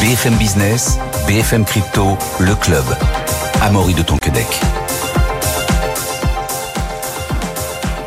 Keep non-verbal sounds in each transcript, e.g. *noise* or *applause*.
BFM Business, BFM Crypto, le club. Amaury de Tonquedec.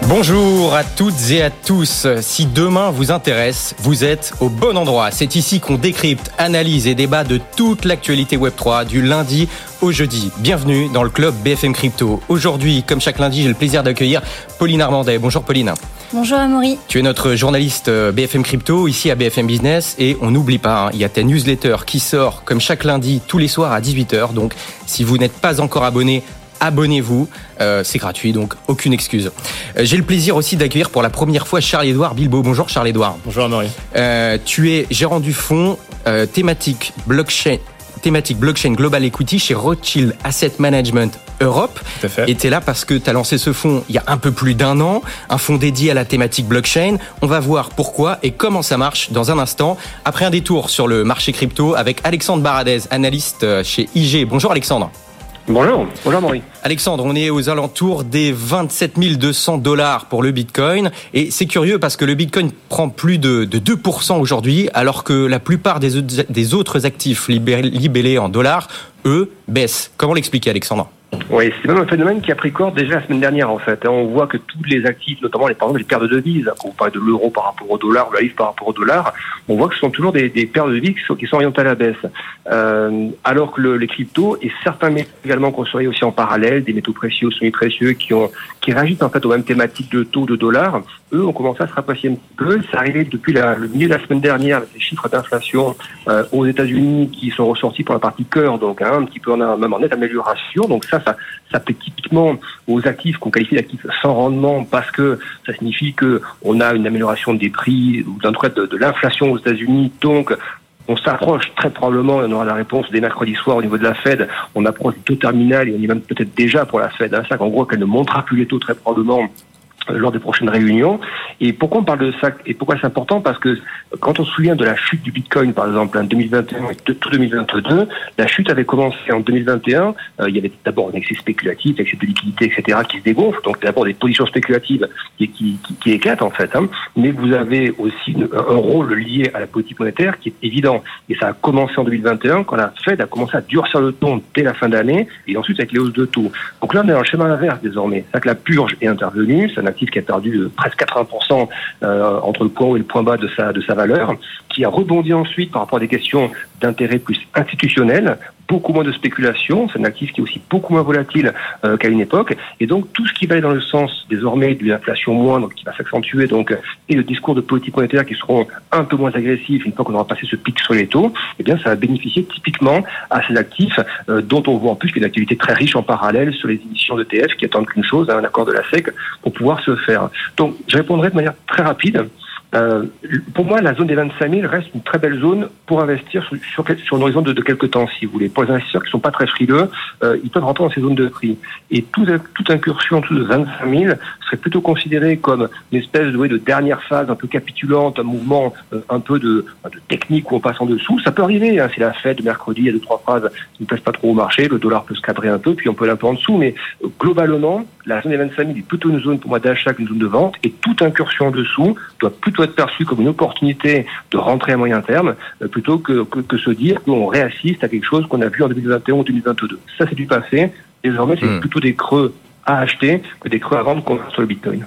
Bonjour à toutes et à tous. Si demain vous intéresse, vous êtes au bon endroit. C'est ici qu'on décrypte, analyse et débat de toute l'actualité Web3 du lundi au jeudi. Bienvenue dans le club BFM Crypto. Aujourd'hui, comme chaque lundi, j'ai le plaisir d'accueillir Pauline Armandet. Bonjour Pauline. Bonjour Amaury. Tu es notre journaliste euh, BFM Crypto ici à BFM Business et on n'oublie pas, hein, il y a ta newsletter qui sort comme chaque lundi tous les soirs à 18h. Donc si vous n'êtes pas encore abonné, abonnez-vous. Euh, c'est gratuit, donc aucune excuse. Euh, J'ai le plaisir aussi d'accueillir pour la première fois Charles-Édouard Bilbo. Bonjour Charles-Édouard. Bonjour Amaury. Euh, tu es gérant du fonds euh, thématique blockchain thématique blockchain global equity chez Rothschild Asset Management Europe. Tout à fait. Et tu es là parce que tu as lancé ce fonds il y a un peu plus d'un an, un fonds dédié à la thématique blockchain. On va voir pourquoi et comment ça marche dans un instant, après un détour sur le marché crypto avec Alexandre Baradez, analyste euh, chez IG. Bonjour Alexandre. Bonjour, bonjour Maurice. Alexandre, on est aux alentours des 27 200 dollars pour le Bitcoin. Et c'est curieux parce que le Bitcoin prend plus de, de 2% aujourd'hui, alors que la plupart des, autres- des autres actifs libellés en dollars, eux, baissent. Comment l'expliquer, Alexandre? Oui, c'est même un phénomène qui a pris corps déjà la semaine dernière en fait. On voit que tous les actifs, notamment les, par exemple, les paires de devises, quand vous parlez de l'euro par rapport au dollar, ou la livre par rapport au dollar, on voit que ce sont toujours des, des paires de devises qui sont, qui sont orientées à la baisse. Euh, alors que le- les cryptos et certains métaux également qu'on surveille aussi en parallèle, des métaux précieux, semi-précieux, qui ont qui réagissent en fait aux mêmes thématiques de taux de dollars, eux ont commencé à se rapprocher un peu. C'est arrivé depuis le milieu de la semaine dernière avec les chiffres d'inflation euh, aux États-Unis qui sont ressortis pour la partie cœur, donc hein, un petit peu en, même en nette amélioration. Donc ça, ça, ça plaît typiquement aux actifs qu'on qualifie d'actifs sans rendement parce que ça signifie que on a une amélioration des prix ou d'un de, de l'inflation aux États-Unis. Donc on s'approche très probablement, et on aura la réponse dès mercredi soir au niveau de la Fed, on approche du taux terminal et on y va peut-être déjà pour la Fed. Hein, ça, en gros, qu'elle ne montera plus les taux très probablement lors des prochaines réunions. Et pourquoi on parle de ça et pourquoi c'est important? Parce que quand on se souvient de la chute du Bitcoin, par exemple, en 2021 et tout 2022, la chute avait commencé en 2021. Euh, il y avait d'abord un excès spéculatif, excès de liquidité, etc., qui se dégonfle. Donc d'abord des positions spéculatives qui, qui, qui, éclatent en fait. Hein. Mais vous avez aussi un rôle lié à la politique monétaire qui est évident. Et ça a commencé en 2021 quand la Fed a commencé à durcir le ton dès la fin d'année et ensuite avec les hausses de taux. Donc là, on est dans le schéma inverse désormais. C'est-à-dire que la purge est intervenue. Qui a perdu euh, presque 80% euh, entre le point haut et le point bas de sa, de sa valeur, qui a rebondi ensuite par rapport à des questions d'intérêt plus institutionnel, beaucoup moins de spéculation. C'est un actif qui est aussi beaucoup moins volatile euh, qu'à une époque. Et donc, tout ce qui va aller dans le sens désormais d'une inflation moindre, qui va s'accentuer, donc, et le discours de politique monétaire qui seront un peu moins agressifs une fois qu'on aura passé ce pic sur les taux, eh bien, ça va bénéficier typiquement à ces actifs euh, dont on voit en plus qu'il y a une activité très riche en parallèle sur les émissions d'ETF qui attendent qu'une chose, un accord de la SEC, pour pouvoir se faire. Donc, je répondrai de manière très rapide. Euh, pour moi, la zone des 25 000 reste une très belle zone pour investir sur, sur, sur un horizon de, de quelques temps, si vous voulez. Pour les investisseurs qui sont pas très frileux, euh, ils peuvent rentrer dans ces zones de prix. Et tout, toute incursion en dessous de 25 000 serait plutôt considérée comme une espèce de, de dernière phase un peu capitulante, un mouvement euh, un peu de, de technique où on passe en dessous. Ça peut arriver. Hein, c'est la fête mercredi, il y a deux trois phrases qui ne plaisent pas trop au marché. Le dollar peut se cadrer un peu, puis on peut aller un peu en dessous. Mais euh, globalement, la zone des 25 000 est plutôt une zone pour moi d'achat qu'une zone de vente. Et toute incursion en dessous doit plutôt être perçue comme une opportunité de rentrer à moyen terme, euh, plutôt que, que, que se dire qu'on réassiste à quelque chose qu'on a vu en 2021 ou 2022. Ça, c'est du passé. Désormais, c'est Hmm. plutôt des creux à acheter que des creux à vendre qu'on sur le Bitcoin.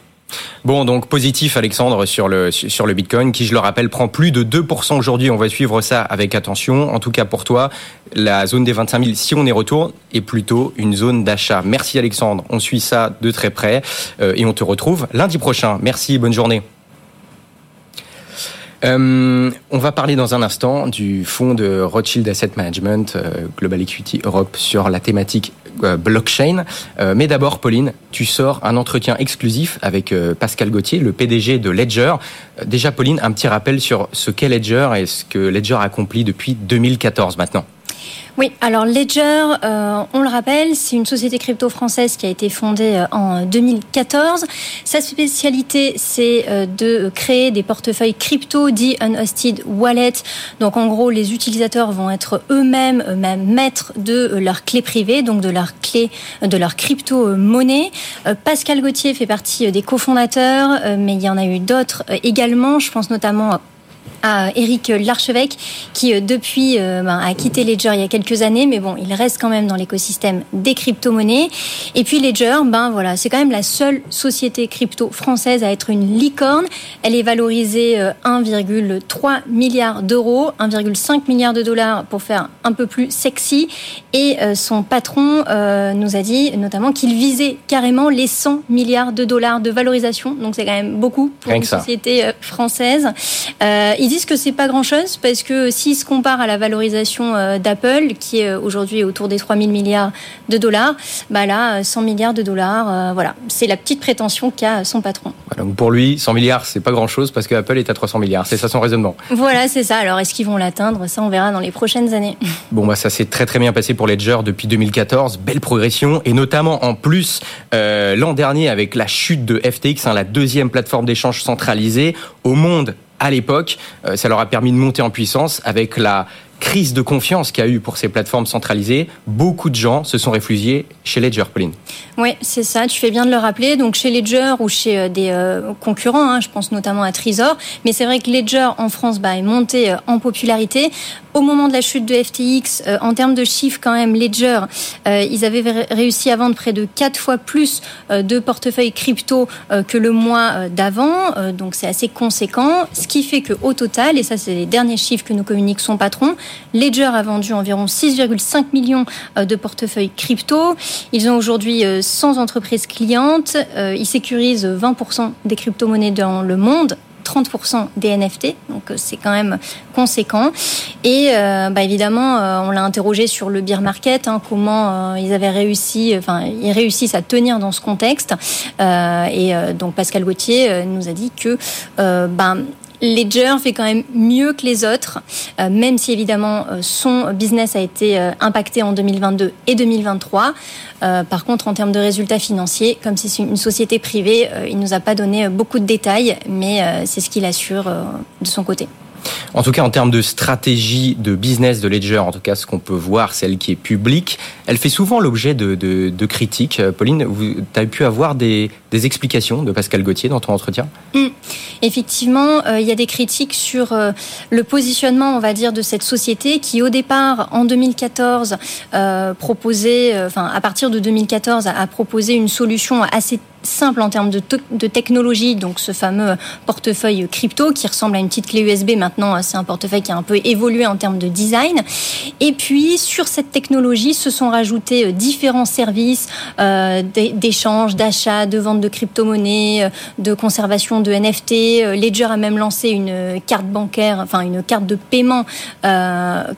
Bon, donc positif, Alexandre, sur le, sur le Bitcoin, qui, je le rappelle, prend plus de 2% aujourd'hui. On va suivre ça avec attention. En tout cas, pour toi, la zone des 25 000, si on y retourne, est plutôt une zone d'achat. Merci, Alexandre. On suit ça de très près euh, et on te retrouve lundi prochain. Merci, bonne journée. Euh, on va parler dans un instant du fonds de Rothschild Asset Management euh, Global Equity Europe sur la thématique blockchain. Euh, mais d'abord, Pauline, tu sors un entretien exclusif avec euh, Pascal Gauthier, le PDG de Ledger. Euh, déjà, Pauline, un petit rappel sur ce qu'est Ledger et ce que Ledger accomplit depuis 2014 maintenant. Oui, alors Ledger, euh, on le rappelle, c'est une société crypto française qui a été fondée euh, en 2014. Sa spécialité, c'est euh, de créer des portefeuilles crypto dits unhosted wallet. Donc en gros, les utilisateurs vont être eux-mêmes même maîtres de leur clé privée, donc de leur clé, de leur crypto-monnaie. Pascal Gauthier fait partie des cofondateurs, mais il y en a eu d'autres également. Je pense notamment à Eric Larchevêque, qui depuis ben, a quitté Ledger il y a quelques années, mais bon, il reste quand même dans l'écosystème des crypto-monnaies. Et puis Ledger, ben voilà, c'est quand même la seule société crypto française à être une licorne. Elle est valorisée 1,3 milliard d'euros, 1,5 milliard de dollars pour faire un peu plus sexy. Et son patron nous a dit notamment qu'il visait carrément les 100 milliards de dollars de valorisation. Donc c'est quand même beaucoup pour une société française. Ils disent que c'est pas grand-chose parce que s'ils se comparent à la valorisation euh, d'Apple, qui est euh, aujourd'hui autour des 3000 milliards de dollars, bah là, 100 euh, milliards de dollars, voilà, c'est la petite prétention qu'a son patron. donc pour lui, 100 milliards, c'est pas grand-chose parce que Apple est à 300 milliards. C'est ça son raisonnement. Voilà, c'est ça. Alors est-ce qu'ils vont l'atteindre? Ça, on verra dans les prochaines années. *laughs* Bon, bah ça s'est très très bien passé pour Ledger depuis 2014. Belle progression et notamment en plus l'an dernier avec la chute de FTX, hein, la deuxième plateforme d'échange centralisée au monde à l'époque, euh, ça leur a permis de monter en puissance avec la crise de confiance qu'il y a eu pour ces plateformes centralisées, beaucoup de gens se sont réfugiés chez Ledger, Pauline. Oui, c'est ça, tu fais bien de le rappeler. Donc chez Ledger ou chez euh, des euh, concurrents, hein, je pense notamment à Trésor, mais c'est vrai que Ledger en France bah, est monté euh, en popularité. Au moment de la chute de FTX, en termes de chiffres quand même, Ledger, ils avaient réussi à vendre près de 4 fois plus de portefeuilles crypto que le mois d'avant, donc c'est assez conséquent, ce qui fait qu'au total, et ça c'est les derniers chiffres que nous communique son patron, Ledger a vendu environ 6,5 millions euh, de portefeuilles crypto. Ils ont aujourd'hui 100 euh, entreprises clientes. Euh, ils sécurisent 20% des crypto-monnaies dans le monde. 30% des NFT, donc c'est quand même conséquent. Et bah évidemment, on l'a interrogé sur le beer market, hein, comment ils avaient réussi, enfin ils réussissent à tenir dans ce contexte. et donc Pascal Gauthier nous a dit que ben Ledger fait quand même mieux que les autres, euh, même si évidemment euh, son business a été euh, impacté en 2022 et 2023. par contre, en termes de résultats financiers, comme c'est une société privée, il nous a pas donné beaucoup de détails, mais c'est ce qu'il assure de son côté. En tout cas, en termes de stratégie de business de Ledger, en tout cas, ce qu'on peut voir, celle qui est publique, elle fait souvent l'objet de, critiques. Euh, Pauline, tu as pu avoir des, explications de Pascal Gauthier dans ton entretien? Hum. Effectivement, euh, il y a des critiques sur euh, le positionnement, on va dire, de cette société qui, au départ, en 2014, proposait, enfin, à partir de 2014, a proposé une solution assez simple en termes de, de, technologie, donc ce fameux portefeuille crypto qui ressemble à une petite clé USB. Maintenant, c'est un portefeuille qui a un peu évolué en termes de design. Et puis, sur cette technologie, se sont rajoutés euh, différents services euh, d'échange, d'achat, de vente de crypto-monnaies, euh, de conservation de NFT. Ledger a même lancé une carte bancaire, enfin une carte de paiement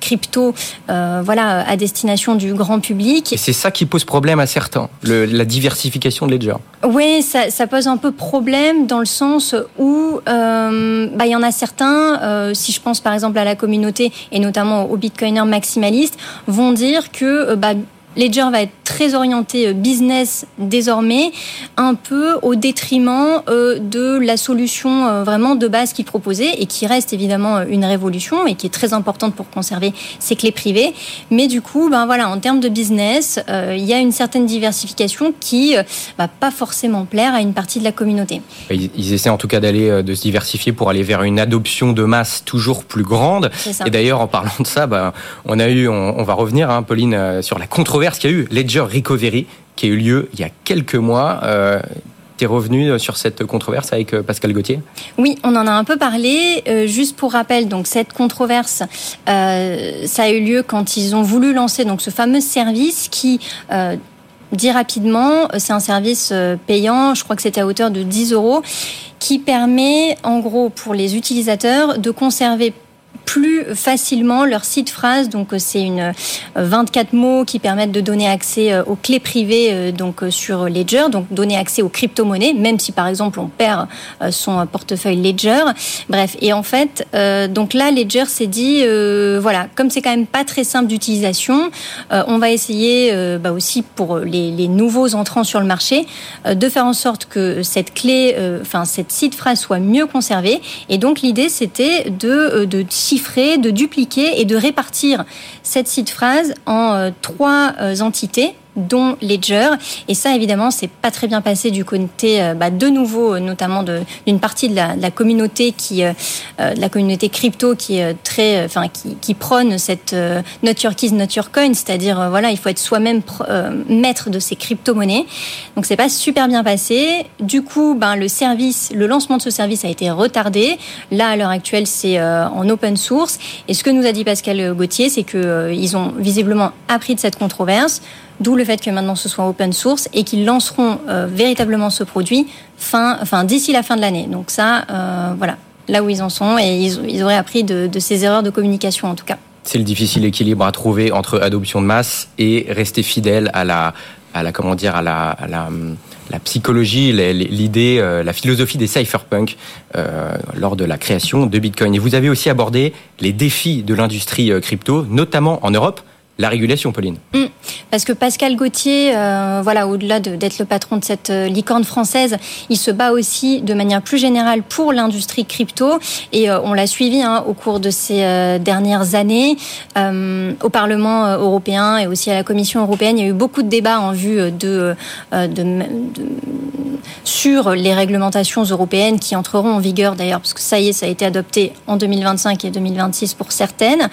crypto, voilà, à destination du grand public. Et c'est ça qui pose problème à certains, la diversification de Ledger. Oui, ça, pose un peu problème dans le sens où euh, bah, il y en a certains, euh, si je pense par exemple à la communauté et notamment aux bitcoiners maximalistes, vont dire que euh, bah, Ledger va être très orienté euh, business désormais, un peu au détriment euh, de la solution euh, vraiment de base qu'il proposait et qui reste évidemment une révolution et qui est très importante pour conserver ses clés privées. Mais du coup, ben voilà, en termes de business, il y a une certaine diversification qui va pas forcément plaire à une partie de la communauté. Ils essaient en tout cas d'aller de se diversifier pour aller vers une adoption de masse toujours plus grande. Et d'ailleurs, en parlant de ça, ben, on a eu, on, va revenir, hein, Pauline, sur la controverse qu'il y a eu. Ledger Recovery qui a eu lieu il y a quelques mois. Euh, tu es revenu sur cette controverse avec euh, Pascal Gauthier? Oui, on en a un peu parlé. Euh, juste pour rappel, donc cette controverse, ça a eu lieu quand ils ont voulu lancer donc ce fameux service qui dit rapidement, c'est un service payant, je crois que c'était à hauteur de 10 euros, qui permet en gros pour les utilisateurs de conserver plus facilement leur site phrase. Donc euh, c'est une 24 euh, mots qui permettent de donner accès euh, aux clés privées donc sur Ledger, donc donner accès aux crypto-monnaies, même si par exemple on perd son portefeuille Ledger. Bref, et en fait, donc là Ledger s'est dit voilà, comme c'est quand même pas très simple d'utilisation, on va essayer bah, aussi pour les, les, nouveaux entrants sur le marché de faire en sorte que cette clé, enfin cette site phrase soit mieux conservée. Et donc l'idée c'était de, de de dupliquer et de répartir cette site phrase en euh, trois euh, entités dont Ledger. Et ça, évidemment, c'est pas très bien passé du côté, euh, bah, de nouveau, notamment d'une partie de la, de la, communauté qui, euh, de la communauté crypto qui est très, enfin, qui, qui, prône cette not your keys, not your coin, c'est-à-dire voilà, il faut être soi-même maître de ces crypto-monnaies. Donc c'est pas super bien passé. Du coup, ben le service, le lancement de ce service a été retardé. Là, à l'heure actuelle, c'est en open source. Et ce que nous a dit Pascal Gauthier, c'est que ils ont visiblement appris de cette controverse. D'où le fait que maintenant ce soit open source et qu'ils lanceront euh, véritablement ce produit fin, enfin d'ici la fin de l'année. Donc ça, euh, voilà, là où ils en sont et ils, ils auraient appris de, de ces erreurs de communication en tout cas. C'est le difficile équilibre à trouver entre adoption de masse et rester fidèle à la, à la comment dire, à la, à la, la psychologie, l'idée, euh, la philosophie des cypherpunks euh, lors de la création de Bitcoin. Et vous avez aussi abordé les défis de l'industrie crypto, notamment en Europe la régulation, Pauline. Mm. parce que Pascal Gauthier, euh, voilà, au-delà d'être le patron de cette euh, licorne française, il se bat aussi de manière plus générale pour l'industrie crypto. Et euh, on l'a suivi hein, au cours de ces dernières années au Parlement européen et aussi à la Commission européenne. Il y a eu beaucoup de débats en vue de, sur les réglementations européennes qui entreront en vigueur d'ailleurs, parce que ça y est, ça a été adopté en 2025 et 2026 pour certaines.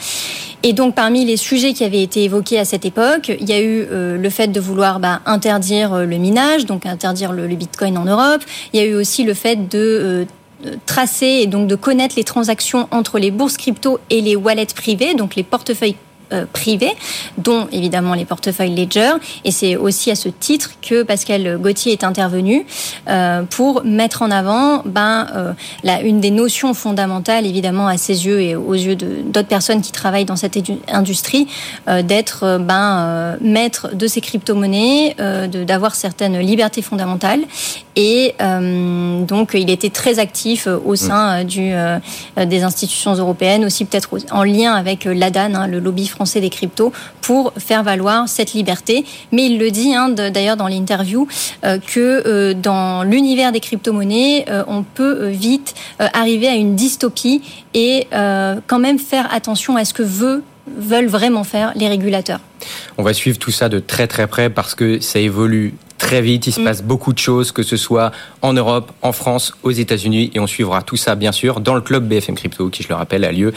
Et donc, parmi les sujets qui avaient été évoqués à cette époque, il y a eu euh, le fait de vouloir bah, interdire euh, le minage, donc interdire le, Bitcoin en Europe. Il y a eu aussi le fait de euh, tracer et donc de connaître les transactions entre les bourses crypto et les wallets privés, donc les portefeuilles privés, dont évidemment les portefeuilles Ledger. Et c'est aussi à ce titre que Pascal Gauthier est intervenu euh, pour mettre en avant ben, euh, une des notions fondamentales, évidemment, à ses yeux et aux yeux d'autres personnes qui travaillent dans cette industrie, d'être ben, maître de ces crypto-monnaies, d'avoir certaines libertés fondamentales. Et donc, il était très actif au sein du, des institutions européennes, aussi peut-être en lien avec l'ADAN, hein, le lobby français des cryptos pour faire valoir cette liberté. Mais il le dit hein, d'ailleurs dans l'interview euh, que euh, dans l'univers des crypto-monnaies, euh, on peut vite arriver à une dystopie et quand même faire attention à ce que veulent vraiment faire les régulateurs. On va suivre tout ça de très très près parce que ça évolue très vite, il se mm. passe beaucoup de choses, que ce soit en Europe, en France, aux États-Unis, et on suivra tout ça bien sûr dans le club BFM Crypto, qui je le rappelle a lieu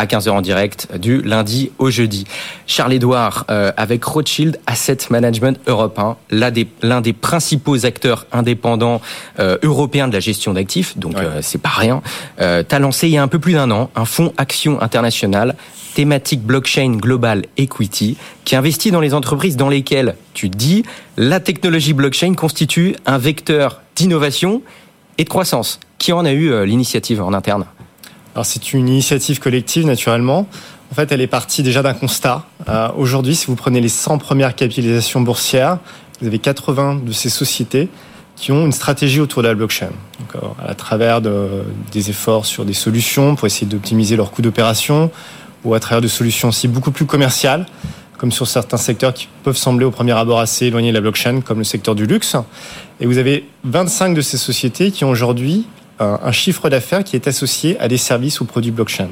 à 15h en direct du lundi au jeudi. Charles-Édouard, euh, avec Rothschild Asset Management Europe, hein, l'un des, des, principaux acteurs indépendants euh, européens de la gestion d'actifs, donc euh, c'est pas rien, euh, t'as lancé il y a un peu plus d'un an un fonds Action International thématique blockchain global equity qui investit dans les entreprises dans lesquelles tu dis la technologie blockchain constitue un vecteur d'innovation et de croissance. Qui en a eu l'initiative en interne? Alors c'est une initiative collective naturellement. En fait, elle est partie déjà d'un constat. Euh, aujourd'hui, si vous prenez les 100 premières capitalisations boursières, vous avez 80 de ces sociétés qui ont une stratégie autour de la blockchain. À travers de, des efforts sur des solutions pour essayer d'optimiser leurs coûts d'opération, ou à travers de solutions aussi beaucoup plus commerciales, comme sur certains secteurs qui peuvent sembler au premier abord assez éloignés de la blockchain, comme le secteur du luxe. Et vous avez 25 de ces sociétés qui ont aujourd'hui un, chiffre d'affaires qui est associé à des services ou produits blockchain.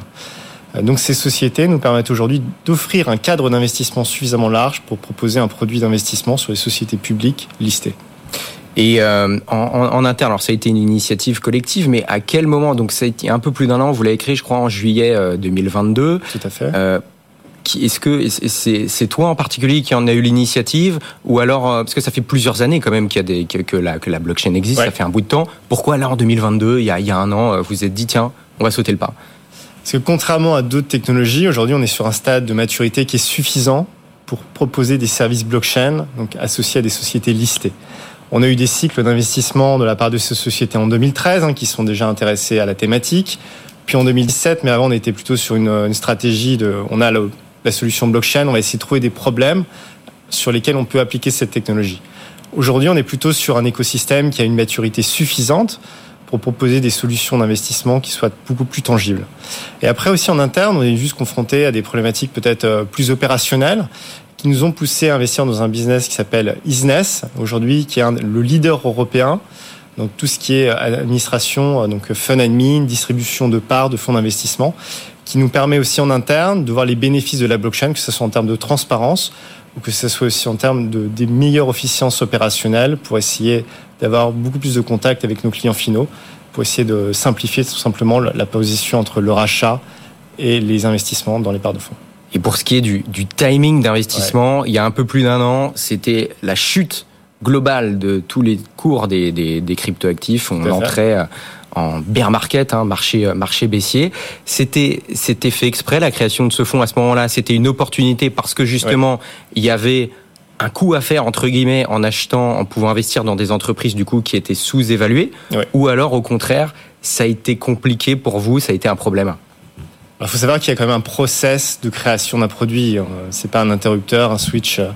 Euh, donc ces sociétés nous permettent aujourd'hui d'offrir un cadre d'investissement suffisamment large pour proposer un produit d'investissement sur les sociétés publiques listées. Et euh, en, en, interne, alors ça a été une initiative collective, mais à quel moment Donc ça a été un peu plus d'un an. Vous l'avez écrit, je crois, en juillet 2022. Euh, Tout à fait. Euh, est-ce que c'est toi en particulier qui en a eu l'initiative ou alors euh, parce que ça fait plusieurs années quand même qu'il y a des que, la, que la blockchain existe, ça fait un bout de temps. Pourquoi là en 2022, il y a, il y a un an, euh, vous vous êtes dit tiens, on va sauter le pas? Parce que contrairement à d'autres technologies, aujourd'hui on est sur un stade de maturité qui est suffisant pour proposer des services blockchain donc associés à des sociétés listées. On a eu des cycles d'investissement de la part de ces sociétés en 2013 hein, qui sont déjà intéressées à la thématique. Puis en 2017, mais avant on était plutôt sur une, une stratégie de, on a le, la solution blockchain, on va essayer de trouver des problèmes sur lesquels on peut appliquer cette technologie. Aujourd'hui, on est plutôt sur un écosystème qui a une maturité suffisante pour proposer des solutions d'investissement qui soient beaucoup plus tangibles. Et après aussi en interne, on est juste confronté à des problématiques peut-être euh, plus opérationnelles qui nous ont poussé à investir dans un business qui s'appelle Isness aujourd'hui, qui est le leader européen donc tout ce qui est administration, euh, donc fund admin, distribution de parts, de fonds d'investissement, qui nous permet aussi en interne de voir les bénéfices de la blockchain, que ce soit en termes de transparence ou que ce soit aussi en termes de des meilleures efficiences opérationnelles pour essayer d'avoir beaucoup plus de contact avec nos clients finaux, pour essayer de simplifier tout simplement la position entre le rachat et les investissements dans les parts de fonds. Et pour ce qui est du, du timing d'investissement, il y a un peu plus d'un an, c'était la chute globale de tous les cours des, des, des cryptoactifs. On entrait en bear market, hein, marché, euh, marché baissier. C'était, c'était fait exprès la création de ce fonds à ce moment-là. C'était une opportunité parce que justement, il y avait un coup à faire entre guillemets en achetant, en pouvant investir dans des entreprises du coup qui étaient sous-évaluées, ou alors au contraire, ça a été compliqué pour vous, ça a été un problème. Il faut savoir qu'il y a quand même un process de création d'un produit. Euh, c'est pas un interrupteur, un switch euh,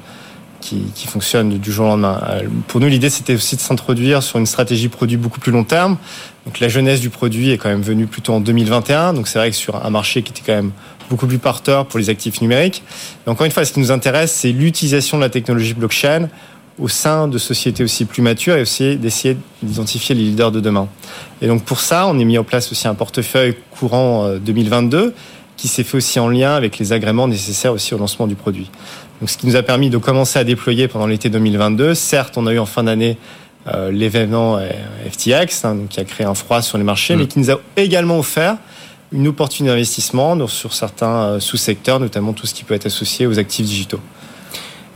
qui, fonctionne du jour au lendemain. Euh, pour nous, l'idée, c'était aussi de s'introduire sur une stratégie produit beaucoup plus long terme. Donc la jeunesse du produit est quand même venue plutôt en 2021. Donc c'est vrai que sur un marché qui était quand même beaucoup plus porteur pour les actifs numériques. Mais encore une fois, ce qui nous intéresse, c'est l'utilisation de la technologie blockchain au sein de sociétés aussi plus matures et aussi d'essayer d'identifier les leaders de demain. Et donc pour ça, on a mis en place aussi un portefeuille courant 2022 euh, qui s'est fait aussi en lien avec les agréments nécessaires aussi au lancement du produit. Donc ce qui nous a permis de commencer à déployer pendant l'été 2022. Certes, on a eu en fin d'année euh, l'événement euh, FTX, hein, donc qui a créé un froid sur les marchés, mais mm. qui nous a également offert une opportunité d'investissement sur certains sous-secteurs, notamment tout ce qui peut être associé aux actifs digitaux.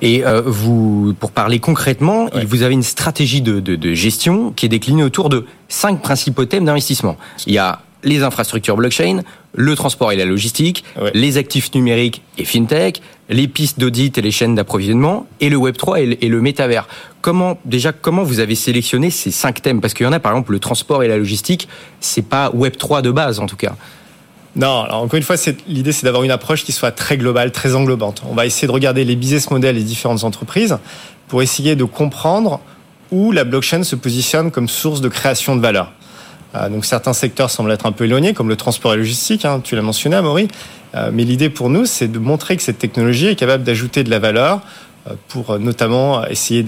Et euh, vous, pour parler concrètement, vous avez une stratégie de, de, de, gestion qui est déclinée autour de cinq principaux thèmes d'investissement. Il y a les infrastructures blockchain, le transport et la logistique, les actifs numériques et fintech, les pistes d'audit et les chaînes d'approvisionnement, et le Web 3 et le, et le métavers. Comment déjà comment vous avez sélectionné ces cinq thèmes? Parce qu'il y en a par exemple le transport et la logistique, c'est pas Web 3 de base en tout cas. Non, alors encore une fois, l'idée c'est d'avoir une approche qui soit très globale, très englobante. On va essayer de regarder les business models des différentes entreprises pour essayer de comprendre où la blockchain se positionne comme source de création de valeur. Euh, donc certains secteurs semblent être un peu éloignés, comme le transport et logistique, hein, tu l'as mentionné, Amaury. Euh, mais l'idée pour nous, c'est de montrer que cette technologie est capable d'ajouter de la valeur euh, pour notamment essayer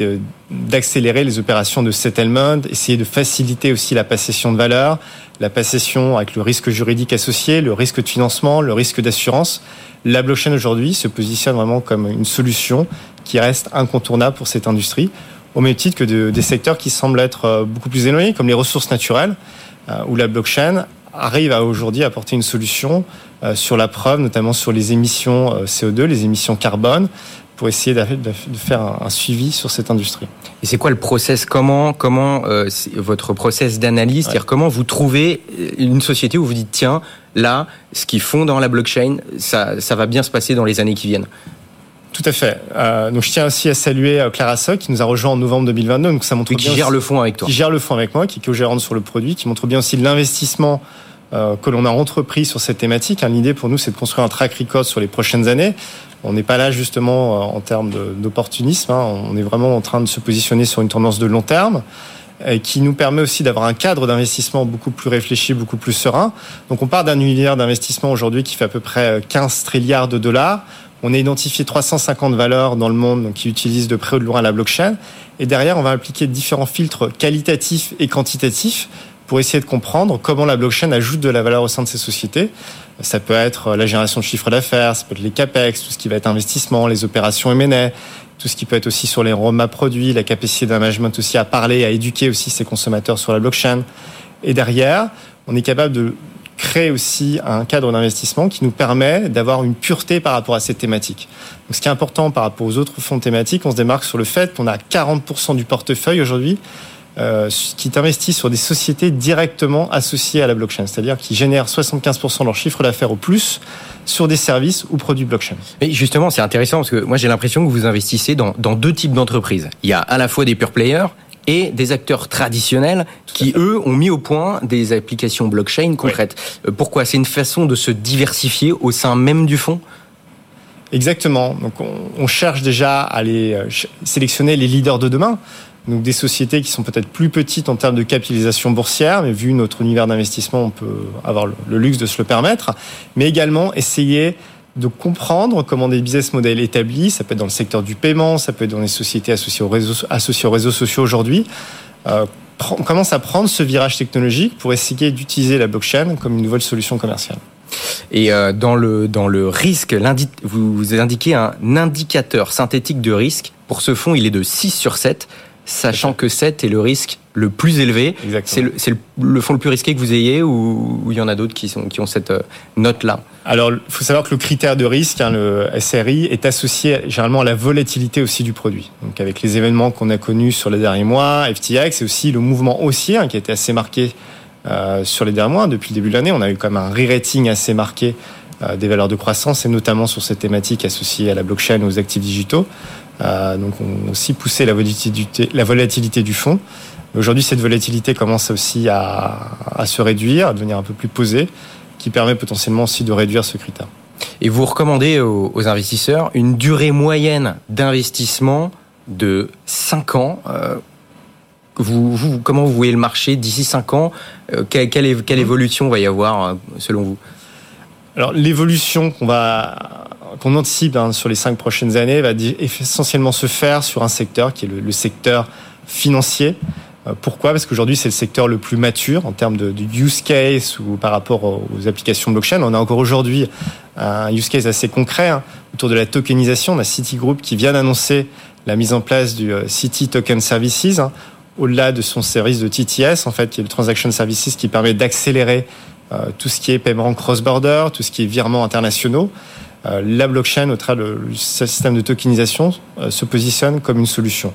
d'accélérer les opérations de settlement, essayer de faciliter aussi la passation de valeur, la passation avec le risque juridique associé, le risque de financement, le risque d'assurance. La blockchain aujourd'hui se positionne vraiment comme une solution qui reste incontournable pour cette industrie, au même titre que de, des secteurs qui semblent être beaucoup plus éloignés, comme les ressources naturelles, où la blockchain arrive à aujourd'hui apporter une solution euh, sur la preuve, notamment sur les émissions CO2, les émissions carbone, pour essayer de, faire un, suivi sur cette industrie. Et c'est quoi le process? Comment, comment euh, votre process d'analyse? C'est-à-dire comment vous trouvez euh, une société où vous dites tiens là, ce qu'ils font dans la blockchain, ça, ça va bien se passer dans les années qui viennent? Tout à fait. Euh, donc je tiens aussi à saluer euh, Clara Sock qui nous a rejoint en novembre 2022. Donc ça montre qui gère le fonds avec toi. Qui gère le fonds avec moi, qui est co-gérante sur le produit, qui montre bien aussi l'investissement euh, que l'on a entrepris sur cette thématique. Hein, l'idée pour nous, c'est de construire un track record sur les prochaines années. On n'est pas là justement euh, en termes d'opportunisme. Hein. On est vraiment en train de se positionner sur une tendance de long terme qui nous permet aussi d'avoir un cadre d'investissement beaucoup plus réfléchi, beaucoup plus serein. Donc on part d'un univers d'investissement aujourd'hui qui fait à peu près 15 trilliards de dollars. On a identifié 350 valeurs dans le monde qui utilisent de près ou de loin la blockchain. Et derrière, on va appliquer différents filtres qualitatifs et quantitatifs pour essayer de comprendre comment la blockchain ajoute de la valeur au sein de ces sociétés. Ça peut être la génération de chiffres d'affaires, ça peut être les capex, tout ce qui va être investissement, les opérations M&A, tout ce qui peut être aussi sur les roadmaps produits, la capacité d'un management aussi à parler, à éduquer aussi ses consommateurs sur la blockchain. Et derrière, on est capable de créer aussi un cadre d'investissement qui nous permet d'avoir une pureté par rapport à cette thématique. Donc, ce qui est important par rapport aux autres fonds thématiques, on se démarque sur le fait qu'on a 40% du portefeuille aujourd'hui euh, qui investit sur des sociétés directement associées à la blockchain, c'est-à-dire qui génèrent 75% de leur chiffre d'affaires au plus sur des services ou produits blockchain. Mais justement, c'est intéressant parce que moi j'ai l'impression que vous investissez dans deux types d'entreprises. Il y a à la fois des pure players et des acteurs traditionnels qui, eux, ont mis au point des applications blockchain concrètes. Euh, pourquoi? C'est une façon de se diversifier au sein même du fonds Exactement. Donc, on, cherche déjà à aller euh, sélectionner les leaders de demain. Donc des sociétés qui sont peut-être plus petites en termes de capitalisation boursière, mais vu notre univers d'investissement, on peut avoir le luxe de se le permettre, mais également essayer de comprendre comment des business models établis, ça peut être dans le secteur du paiement, ça peut être dans les sociétés associées aux réseaux, associées aux réseaux sociaux aujourd'hui, euh, commence à prendre ce virage technologique pour essayer d'utiliser la blockchain comme une nouvelle solution commerciale. Et dans le dans le risque, vous indiquez un indicateur synthétique de risque. Pour ce fonds, il est de 6 sur 7 sachant que 7 est le risque le plus élevé. C'est le, le, fonds le plus risqué que vous ayez ou il y en a d'autres qui, qui ont cette euh, note-là Alors, il faut savoir que le critère de risque, hein, le SRI, est associé généralement à la volatilité aussi du produit. Donc, avec les événements qu'on a connus sur les derniers mois, FTX, et aussi le mouvement haussier hein, qui a été assez marqué euh, sur les derniers mois. Depuis le début de l'année, on a eu quand même un re-rating assez marqué euh, des valeurs de croissance et notamment sur ces thématiques associées à la blockchain, aux actifs digitaux. Euh, donc on a aussi poussé la volatilité, la volatilité du fonds. Aujourd'hui, cette volatilité commence aussi à, à, se réduire, à devenir un peu plus posée, qui permet potentiellement aussi de réduire ce critère. Et vous recommandez aux, aux investisseurs une durée moyenne d'investissement de 5 ans. Euh, vous, vous, comment vous voyez le marché d'ici 5 ans euh, quelle, quelle, quelle, évolution va y avoir euh, selon vous? Alors l'évolution qu'on va qu'on anticipe hein, sur les cinq prochaines années va essentiellement se faire sur un secteur qui est le, secteur financier. Euh, pourquoi? Parce qu'aujourd'hui, c'est le secteur le plus mature en termes de, use case ou par rapport aux applications blockchain. On a encore aujourd'hui un use case assez concret hein, autour de la tokenisation. On a Citigroup qui vient d'annoncer la mise en place du euh, City Token Services, hein, au-delà de son service de TTS, en fait, qui est le Transaction Services, qui permet d'accélérer euh, tout ce qui est paiement cross-border, tout ce qui est virements internationaux. La blockchain, au travers du système de tokenisation, se positionne comme une solution.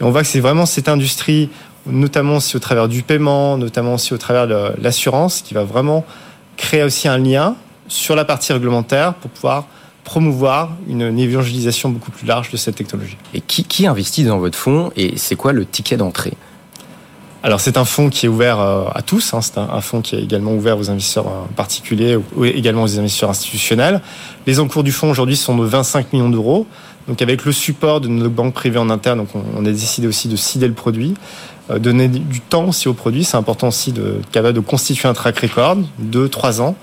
Et on voit que c'est vraiment cette industrie, notamment aussi au travers du paiement, notamment aussi au travers de l'assurance, qui va vraiment créer aussi un lien sur la partie réglementaire pour pouvoir promouvoir une, évangélisation beaucoup plus large de cette technologie. Et qui, qui investit dans votre fonds et c'est quoi le ticket d'entrée? Alors c'est un fonds qui est ouvert euh, à tous, hein. c'est un, fonds qui est également ouvert aux investisseurs euh, particuliers ou également aux investisseurs institutionnels. Les encours du fonds aujourd'hui sont de 25 millions d'euros. Donc avec le support de nos banques privées en interne, donc on, a décidé aussi de cider le produit, donner du temps aussi au produit. C'est important aussi de capable de constituer un track record de trois ans,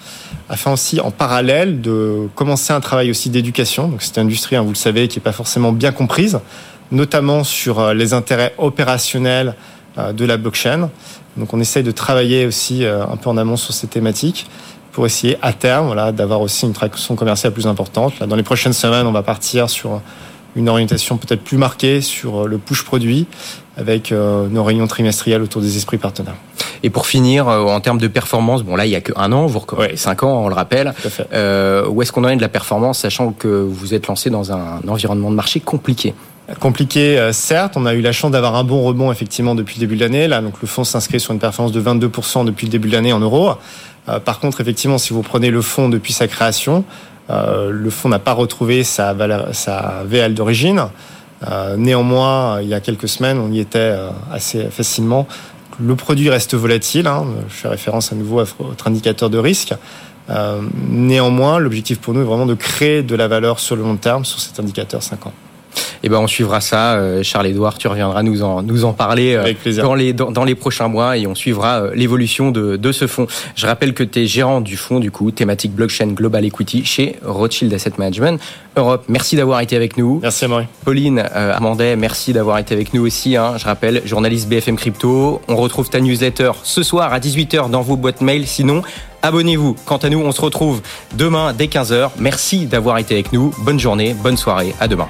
afin aussi en parallèle de commencer un travail aussi d'éducation. Donc c'est une industrie, hein, vous le savez, qui n'est pas forcément bien comprise, notamment sur les intérêts opérationnels euh, de la blockchain. Donc on essaye de travailler aussi euh, un peu en amont sur ces thématiques pour essayer à terme voilà, d'avoir aussi une traction commerciale plus importante. Là, dans les prochaines semaines, on va partir sur une orientation peut-être plus marquée sur euh, le push produit avec nos réunions trimestrielles autour des esprits partenaires. Et pour finir, en termes de performance, bon là il y a qu'un an, vous recommandez cinq ans, on le rappelle. Euh, où est-ce qu'on en est de la performance, sachant que vous êtes lancé dans un environnement de marché compliqué? Compliqué, euh, certes. On a eu la chance d'avoir un bon rebond effectivement depuis le début de l'année. Là, donc le fonds s'inscrit sur une performance de 22% depuis le début de l'année en euros. Euh, par contre, effectivement, si vous prenez le fonds depuis sa création, euh, le fonds n'a pas retrouvé sa, valeur, sa VL d'origine. néanmoins, il y a quelques semaines, on y était assez facilement. Le produit reste volatile. Hein. Je fais référence à nouveau à votre indicateur de risque. néanmoins, l'objectif pour nous est vraiment de créer de la valeur sur le long terme sur cet indicateur 5 ans. Eh ben, on suivra ça. Euh, Charles-Édouard, tu reviendras nous en, nous en parler euh, dans les, dans, les prochains mois et on suivra euh, l'évolution de, de ce fonds. Je rappelle que tu es gérant du fonds, du coup, thématique blockchain global equity chez Rothschild Asset Management Europe. Merci d'avoir été avec nous. Merci, Marie. Pauline euh, Amandet, merci d'avoir été avec nous aussi. Hein. Je rappelle, journaliste BFM Crypto. On retrouve ta newsletter ce soir à 18h dans vos boîtes mail. Sinon, abonnez-vous. Quant à nous, on se retrouve demain dès 15h. Merci d'avoir été avec nous. Bonne journée, bonne soirée. À demain.